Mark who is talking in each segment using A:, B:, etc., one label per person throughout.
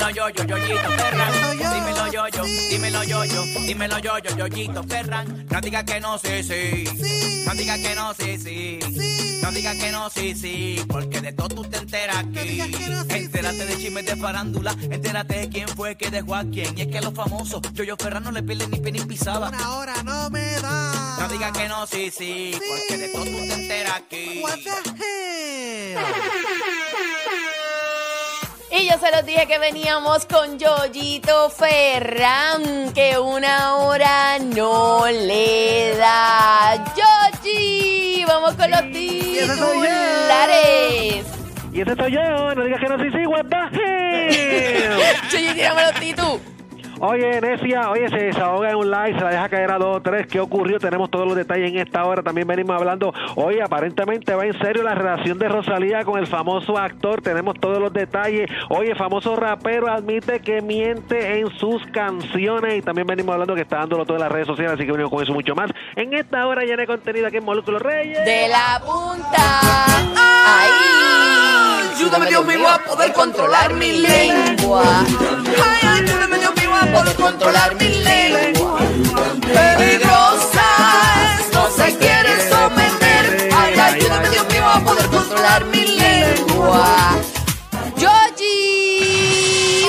A: Dímelo yo, yo, yoyito Ferran. Dímelo yo, yo, dímelo yo, yo, dímelo yo, yo, yoyito Ferran. No diga que no, sí, sí. No diga que no, sí, sí. No diga que no, sí, sí. Porque de todo tú te enteras aquí. Entérate de chismes de farándula. Entérate de quién fue que dejó a quién. Y es que los famosos, yo, yo Ferran no le pierden ni pie ni pisada.
B: Una hora no me da.
A: No diga que no, sí, sí. Porque de todo tú te enteras aquí.
B: What the hell?
C: Y yo se los dije que veníamos con Yoyito Ferran, que una hora no le da. Yoyi, vamos con los titulares.
D: Y ese soy yo, no digas que no soy sí, hell?
C: Yoyi, tírame los titus.
D: Oye, Necia, oye, se desahoga en un live, se la deja caer a dos o tres. ¿Qué ocurrió? Tenemos todos los detalles en esta hora. También venimos hablando, oye, aparentemente va en serio la relación de Rosalía con el famoso actor. Tenemos todos los detalles. Oye, famoso rapero admite que miente en sus canciones. Y también venimos hablando que está dándolo todo en las redes sociales, así que venimos con eso mucho más. En esta hora llena de contenido aquí en Molúsculos Reyes.
C: De la punta. Ahí.
A: Ayúdame, Dios mío, a poder controlar mi
C: lengua.
A: Ay, ayúdame, Dios
C: Poder controlar mi lengua.
A: Peligrosa es, no se quiere someter.
C: Ay, ayúdame, Dios mío, a poder controlar mi lengua. Yoyi.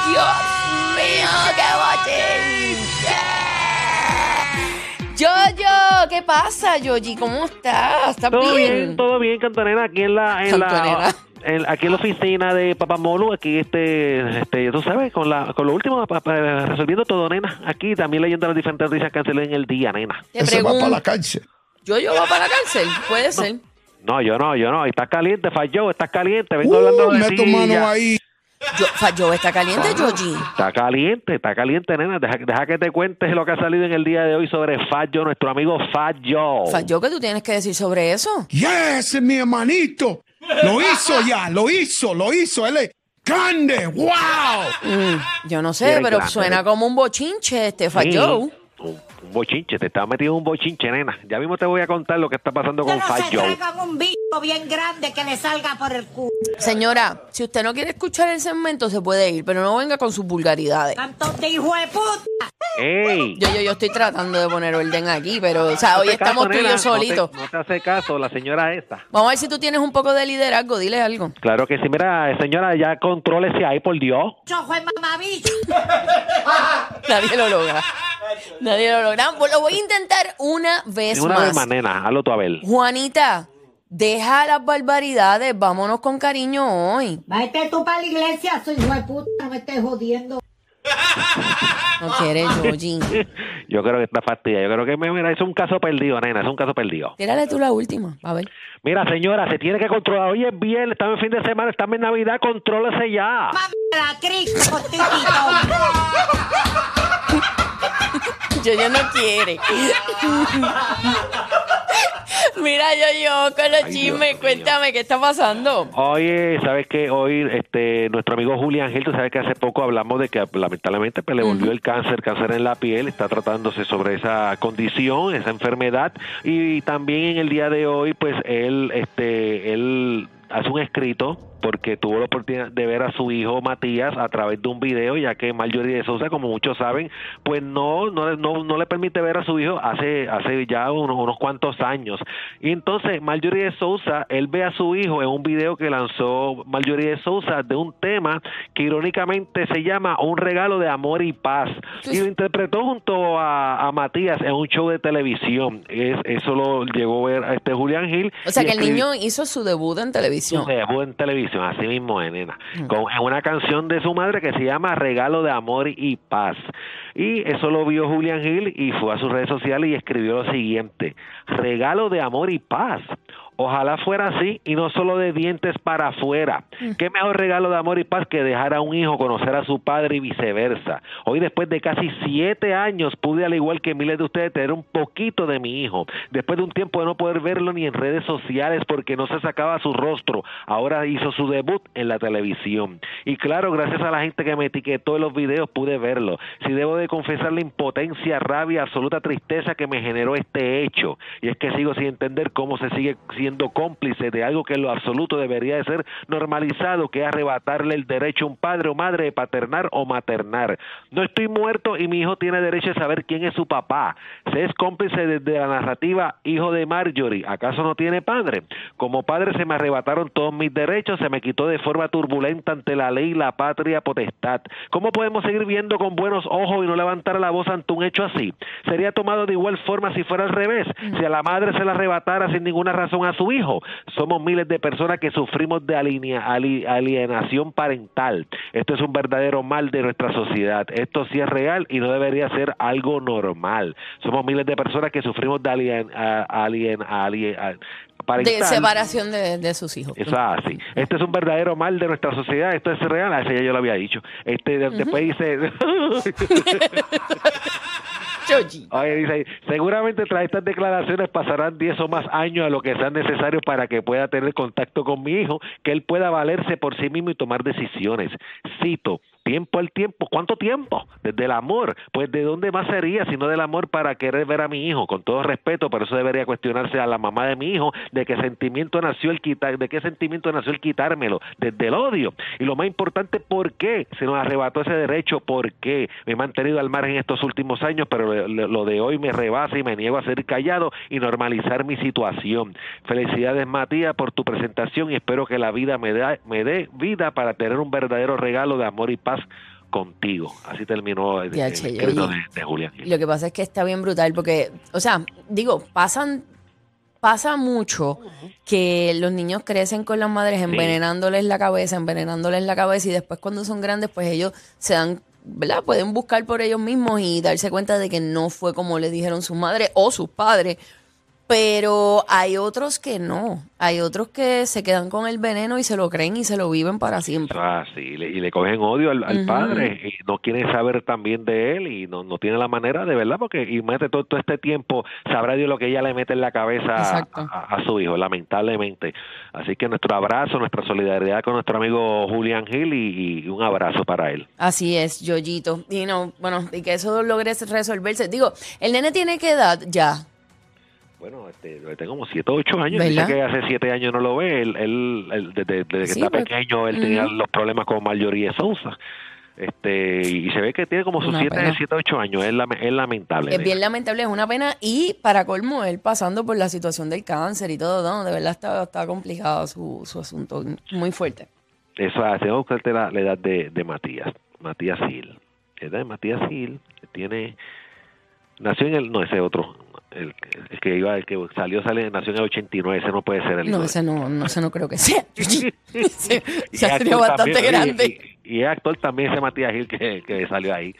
C: ¡Uy! Dios mío, qué bochinche. Yoyo, ¿qué pasa, Yoyi? ¿Cómo estás? ¿Estás
D: Todo
C: bien?
D: bien, todo bien, Cantonera, aquí en la, en
C: Cantonera.
D: la, en- aquí en la oficina de Papamolu, aquí este, este, tú sabes, con la, con lo último, pa- pa- resolviendo todo, nena. Aquí también leyendo las diferentes noticias que en el día, nena.
C: Te
E: Ese va para la cárcel.
C: ¿Yoyo va para la cárcel? Puede ser.
D: No, yo no, yo no. Estás caliente, falló, estás caliente. Vengo hablando
E: Uh,
D: de
E: mete
D: ti,
E: mano
D: ya.
E: ahí.
C: Yo, Fallo está caliente, Yoyi.
D: Está caliente, está caliente, nena. Deja, deja que te cuentes lo que ha salido en el día de hoy sobre Fallo, nuestro amigo Fallo.
C: Fallo, ¿qué tú tienes que decir sobre eso?
E: Yes, mi hermanito. Lo hizo ya, lo hizo, lo hizo. Él es grande. ¡Wow!
C: Mm, yo no sé, pero
D: grande.
C: suena como un bochinche este Fallo.
D: Sí, Un, un bochinche, te estás metido en un bochinche, nena. Ya mismo te voy a contar lo que está pasando con
F: un bicho bien grande que le salga por el culo.
C: Señora, si usted no quiere escuchar el segmento, se puede ir, pero no venga con sus vulgaridades.
F: Tanto de hijo de puta.
D: ¡Ey!
C: Yo, yo, yo estoy tratando de poner orden aquí, pero, o sea,
D: No
C: hoy
D: te
C: estamos
D: caso,
C: tú y
D: nena,
C: yo
D: no te-
C: solitos.
D: No te, hace caso la señora esta.
C: Vamos a ver si tú tienes un poco de liderazgo, dile algo.
D: Claro que sí. Mira, señora, ya contrólese ahí, por Dios.
F: Chojo de mamabicho.
C: Nadie lo logra. Nadie lo logra. Lo voy a intentar una vez
D: Una
C: más.
D: vez más, nena. Hazlo tú a ver.
C: Juanita, deja las barbaridades, vámonos con cariño hoy.
F: Vete tú para la iglesia, soy hijo de puta, no me estés jodiendo.
C: No quiere Yoyi.
D: Yo creo que está fastidia. Yo creo que, mira, es un caso perdido, nena. Es un caso perdido.
C: Tírale tú la última, a ver.
D: Mira, señora, se tiene que controlar. Hoy es viernes, estamos en fin de semana, estamos en Navidad. Contrólese ya.
F: Mami, la Cristo, titito.
C: Yo, yo no quiere. Mira, yo, yo, con los chismes, cuéntame, ¿qué está pasando?
D: Oye, ¿sabes qué? Hoy este, nuestro amigo Julián Gil, tú sabes que hace poco hablamos de que lamentablemente pues, le volvió el cáncer, cáncer en la piel, está tratándose sobre esa condición, esa enfermedad y también en el día de hoy pues él, este, él hace un escrito porque tuvo la oportunidad de ver a su hijo Matías a través de un video, ya que Marjorie de Sousa, como muchos saben, pues no, no, no, no le permite ver a su hijo hace, hace ya unos, unos cuantos años. Y entonces Marjorie de Sousa, él ve a su hijo en un video que lanzó Marjorie de Sousa de un tema que irónicamente se llama Un regalo de amor y paz. Y lo interpretó junto a, a Matías en un show de televisión. Es, eso lo llegó a ver a este Julián Gil.
C: O sea que el niño hizo su debut en televisión.
D: su debut en televisión, así mismo es, nena,
C: Mm.
D: con en una canción de su madre que se llama Regalo de Amor y Paz. Y eso lo vio Julián Gil y fue a sus redes sociales y escribió lo siguiente, Regalo de Amor y Paz. Ojalá fuera así y no solo de dientes para afuera. Qué mejor regalo de amor y paz que dejar a un hijo conocer a su padre y viceversa. Hoy, después de casi siete años, pude, al igual que miles de ustedes, tener un poquito de mi hijo. Después de un tiempo de no poder verlo ni en redes sociales porque no se sacaba su rostro, ahora hizo su debut en la televisión. Y claro, gracias a la gente que me etiquetó en los videos, pude verlo. Si debo de confesar la impotencia, rabia, absoluta tristeza que me generó este hecho. Y es que sigo sin entender cómo se sigue siendo cómplice de algo que en lo absoluto debería de ser normalizado, que es arrebatarle el derecho a un padre o madre de paternar o maternar. No estoy muerto y mi hijo tiene derecho a saber quién es su papá. Se es cómplice desde la narrativa hijo de Marjorie. ¿Acaso no tiene padre? Como padre se me arrebataron todos mis derechos, se me quitó de forma turbulenta ante la ley la patria potestad. ¿Cómo podemos seguir viendo con buenos ojos y no levantar la voz ante un hecho así? Sería tomado de igual forma si fuera al revés, si a la madre se la arrebatara sin ninguna razón a su hijo. Somos miles de personas que sufrimos de alienación parental. Esto es un verdadero mal de nuestra sociedad. Esto sí es real y no debería ser algo normal. Somos miles de personas que sufrimos de alien, parental.
C: De separación de, de sus hijos.
D: Eso es así. Este es un verdadero mal de nuestra sociedad. Esto es real. A ese ya yo lo había dicho. Este de- después dice. Oye, dice, seguramente tras estas declaraciones pasarán 10 o más años a lo que sean necesarios para que pueda tener contacto con mi hijo, que él pueda valerse por sí mismo y tomar decisiones. Cito, tiempo al tiempo. ¿Cuánto tiempo? Desde el amor. Pues de dónde más sería sino del amor para querer ver a mi hijo. Con todo respeto, pero eso debería cuestionarse a la mamá de mi hijo de qué sentimiento nació el quitar, de qué sentimiento nació el quitármelo, desde el odio. Y lo más importante, ¿por qué se nos arrebató ese derecho? ¿Por qué? Me he mantenido al margen estos últimos años, pero lo, de hoy me rebasa y me niego a ser callado y normalizar mi situación. Felicidades, Matías, por tu presentación y espero que la vida me, da, me dé vida para tener un verdadero regalo de amor y paz contigo. Así terminó el,
C: Ya,
D: el
C: che,
D: escrito
C: oye.
D: de, de Julián.
C: Lo que pasa es que está bien brutal porque, o sea, digo, pasan, pasa mucho que los niños crecen con las madres envenenándoles la cabeza, envenenándoles la cabeza y después cuando son grandes, pues ellos se dan, ¿verdad? Pueden buscar por ellos mismos y darse cuenta de que no fue como le dijeron sus madres o sus padres. Pero hay otros que no. Hay otros que se quedan con el veneno y se lo creen y se lo viven para siempre.
D: Ah, sí, y le, y le cogen odio al, padre y no quieren saber también de él y no, no tienen la manera de verdad porque y mete todo, todo este tiempo sabrá Dios lo que ella le mete en la cabeza a,
C: Exacto.
D: a- a su hijo lamentablemente así que nuestro abrazo nuestra solidaridad con nuestro amigo Julián Gil y, y un abrazo para él
C: Así es, Yoyito. Y no, bueno, y que eso logre resolverse. Digo, el nene tiene que edad ya.
D: Bueno este tengo como siete o ocho años dice que hace siete años no lo ve él, él, él desde, desde que
C: Sí,
D: está
C: pues,
D: pequeño él tenía los problemas con Marjorie Sousa este y se ve que tiene como sus
C: Una
D: siete,
C: pena.
D: siete ocho años es, lame- es lamentable
C: Es bien lamentable, es una pena. Y para colmo, él pasando por la situación del cáncer y todo, no, de verdad está, está complicado su, su asunto, muy fuerte.
D: Eso hace, vamos a buscarte la, la edad de, de Matías. Matías Gil. La edad de Matías Gil tiene. Nació en el. No, ese otro. El, el que iba, el que salió, sale, nació en el 89. Ese no puede ser el
C: No, ese no, no, ese no creo que sea.
D: Es
C: sería
D: actor
C: bastante
D: también,
C: grande.
D: Y, y- es actor también ese Matías Gil que, que salió ahí.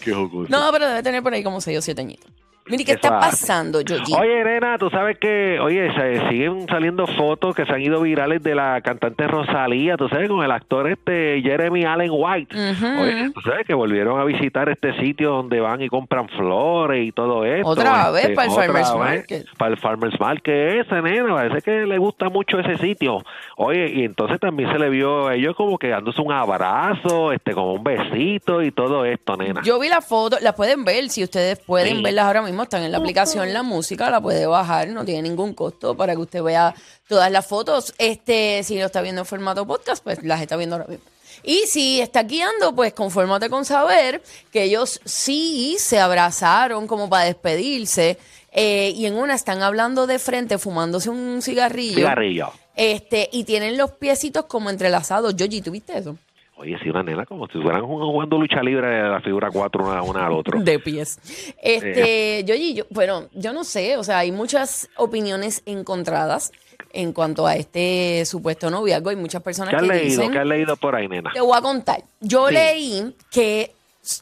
D: Qué.
C: No, pero debe tener por ahí como 6 o 7 añitos. Mire, ¿qué está pasando, Yoyi?
D: Oye, nena, tú sabes que, oye, se siguen saliendo fotos que se han ido virales de la cantante Rosalía, tú sabes, con el actor este Jeremy Allen White. Oye, tú sabes que volvieron a visitar este sitio donde van y compran flores y todo esto.
C: Otra vez para el Farmers
D: vez
C: Market.
D: Para el Farmers Market ese, nena, parece que le gusta mucho ese sitio. Oye, y entonces también se le vio a ellos como que dándose un abrazo, este, como un besito y todo esto, nena.
C: Yo vi la foto, la pueden ver, si ustedes pueden
D: Sí.
C: verlas ahora mismo. Mismo están en la aplicación La Música, la puede bajar, no tiene ningún costo para que usted vea todas las fotos. Este, si lo está viendo en formato podcast, pues las está viendo ahora mismo. Y si está guiando, pues confórmate con saber que ellos sí se abrazaron como para despedirse. eh, y en una están hablando de frente, fumándose un cigarrillo.
D: Cigarrillo.
C: Este, y tienen los piecitos como entrelazados. Yoyi, ¿tuviste eso?
D: Oye, sí, una nena como si estuvieran jugando lucha libre de la figura cuatro una, una al otro.
C: De pies. Este, Yoyi, yo, bueno, yo no sé, o sea, hay muchas opiniones encontradas en cuanto a este supuesto noviazgo. Hay muchas personas
D: ¿Qué has
C: que
D: leído?
C: dicen.
D: ¿Qué has leído por ahí, nena?
C: Te voy a contar. Yo
D: Sí.
C: leí que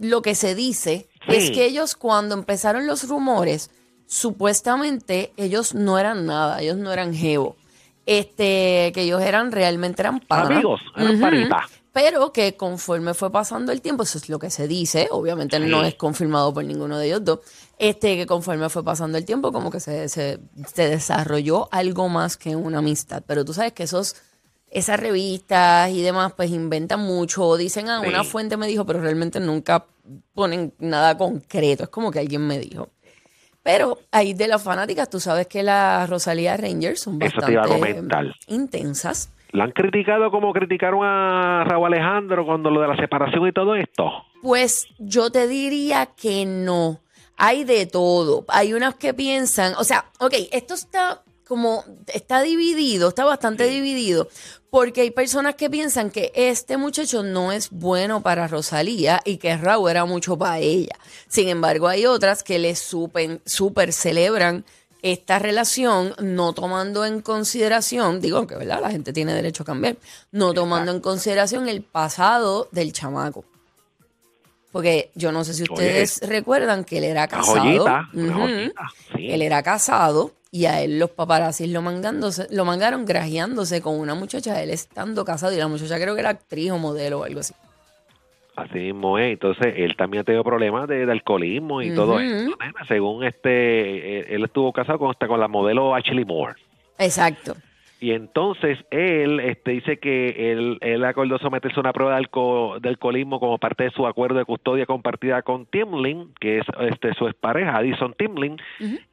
C: lo que se dice es que ellos cuando empezaron los rumores, supuestamente ellos no eran nada, ellos no eran jevo. Este, que ellos eran realmente eran panas.
D: Amigos, eran
C: Ujú.
D: panitas.
C: Pero que conforme fue pasando el tiempo, eso es lo que se dice, obviamente no es confirmado por ninguno de ellos dos, este, que conforme fue pasando el tiempo, como que se, se, se desarrolló algo más que una amistad. Pero tú sabes que esos, esas revistas y demás, pues inventan mucho, dicen, ah,
D: Sí.
C: una fuente me dijo, pero realmente nunca ponen nada concreto, es como que alguien me dijo. Pero ahí de las fanáticas, tú sabes que las Rosalía Rangers son bastante intensas.
D: ¿La han criticado como criticaron a Raúl Alejandro cuando lo de la separación y todo esto?
C: Pues yo te diría que no. Hay de todo. Hay unas que piensan, o sea, ok, esto está como, está dividido, está bastante dividido, porque hay personas que piensan que este muchacho no es bueno para Rosalía y que Raúl era mucho para ella. Sin embargo, hay otras que le supen- super celebran esta relación, no tomando en consideración, digo que verdad, la gente tiene derecho a cambiar, no tomando en consideración el pasado del chamaco. Porque yo no sé si ustedes recuerdan que él era casado.
D: joyita, sí.
C: Él era casado y a él los paparazzis lo mangándose, lo mangaron grajeándose con una muchacha, él estando casado y la muchacha creo que era actriz o modelo o algo así.
D: Así mismo es. Entonces, él también ha tenido problemas de, de alcoholismo y todo nena. Según este, eh, él estuvo casado con, hasta con la modelo Ashley Moore.
C: Exacto.
D: Y entonces él este, dice que él, él acordó someterse a una prueba de, alco- de alcoholismo como parte de su acuerdo de custodia compartida con Timlin, que es este, su expareja, Addison Timlin,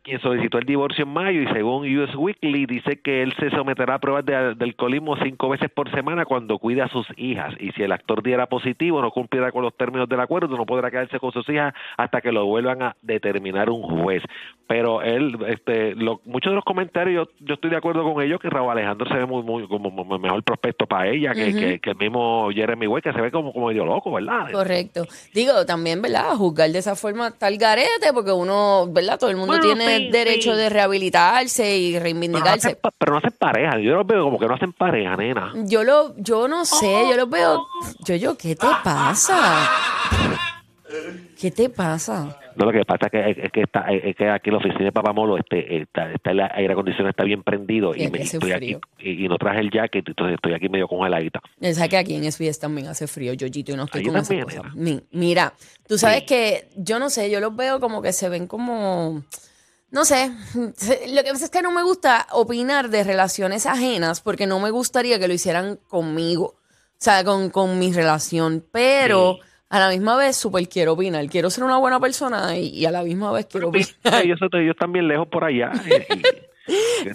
D: quien solicitó el divorcio en mayo y según US Weekly dice que él se someterá a pruebas de, de alcoholismo cinco veces por semana cuando cuida a sus hijas. Y si el actor diera positivo, no cumpliera con los términos del acuerdo, no podrá quedarse con sus hijas hasta que lo vuelvan a determinar un juez. Pero él, este, lo- muchos de los comentarios, yo, yo estoy de acuerdo con ellos que Raúl Alejandro se ve muy, muy como mejor prospecto para ella que,
C: Ujú.
D: que, que el mismo Jeremy Way, que se ve como, como medio loco, ¿verdad?
C: Correcto. Digo, también, ¿verdad? Juzgar de esa forma tal garete, porque uno, ¿verdad? Todo el mundo
D: Bueno,
C: tiene
D: sí,
C: derecho
D: sí.
C: de rehabilitarse y
D: Pero no,
C: reivindicarse.
D: hacen, pero no hacen pareja, yo los veo como que no hacen pareja, nena.
C: Yo lo, yo no sé, yo lo veo. Yo, yo, ¿qué te pasa? ¿Qué te pasa?
D: No, lo que pasa es que, es que, está, es que aquí en la oficina de Papamolo este, está, está el aire acondicionado está bien prendido y, me, estoy aquí y, y no traje el jacket, entonces estoy aquí medio congeladita.
C: O sea que aquí en SBS también hace frío, Yoyito, y no estoy
D: Ahí
C: con esas cosas. Mira, tú sabes
D: Sí.
C: que yo no sé, yo los veo como que se ven como. No sé, lo que pasa es que no me gusta opinar de relaciones ajenas porque no me gustaría que lo hicieran conmigo, o sea, con, con mi relación, pero
D: Sí.
C: A la misma vez súper quiero opinar, quiero ser una buena persona y, y a la misma vez quiero opinar.
D: ellos, ellos están bien lejos por allá.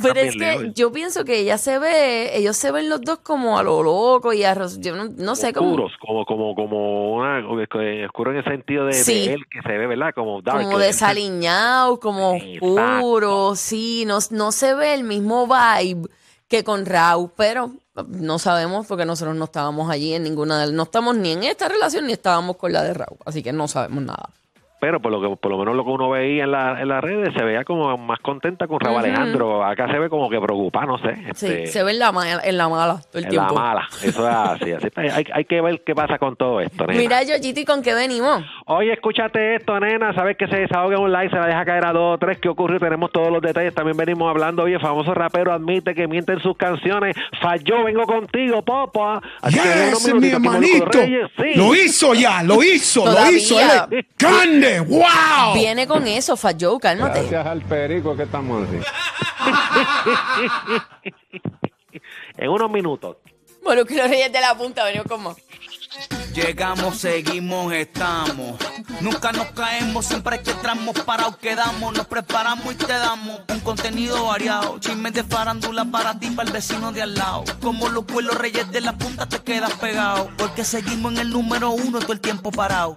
C: Pero es que
D: lejos.
C: yo pienso que ella se ve, ellos se ven los dos como a lo loco y a yo no, no sé cómo,
D: oscuros, como, como, como una, oscuro en el sentido de, de
C: Sí.
D: él, que se ve, ¿verdad? Como dark.
C: como desaliñados, como
D: Exacto.
C: oscuros, sí, no, no se ve el mismo vibe que con Raúl, pero no sabemos porque nosotros no estábamos allí en ninguna de no estamos ni en esta relación ni estábamos con la de Raúl, así que no sabemos nada.
D: Pero por lo que por lo menos lo que uno veía en, la, en las redes se veía como más contenta con Raúl. Alejandro. Acá se ve como que preocupada, no sé.
C: Sí,
D: este,
C: se ve en la, ma- en la mala todo el
D: en
C: tiempo.
D: la mala. Eso es así. así está. hay, hay que ver qué pasa con todo esto, nena.
C: Mira, Yoyiti, ¿con qué venimos?
D: Oye, escúchate esto, nena. Sabes que se desahoga un like, se la deja caer a dos o tres. ¿Qué ocurrió? Tenemos todos los detalles. También venimos hablando. Oye, famoso rapero admite que miente en sus canciones. Falló, vengo contigo, papá. Así que
E: Yes, mi
D: minutitos, aquí Molusco
E: hermanito.
D: Sí.
E: Lo hizo ya, lo hizo, lo hizo. Él wow.
C: Viene con eso, Joe, cálmate.
G: al perico que estamos así.
D: En unos minutos.
C: Bueno, que los reyes de la punta venimos como.
A: Llegamos, seguimos, estamos. Nunca nos caemos, siempre que entramos parados quedamos. Nos preparamos y te damos un contenido variado. Chismes de farándula para ti, para el vecino de al lado. Como los vuelos reyes de la punta te quedas pegado. Porque seguimos en el número uno todo el tiempo parado.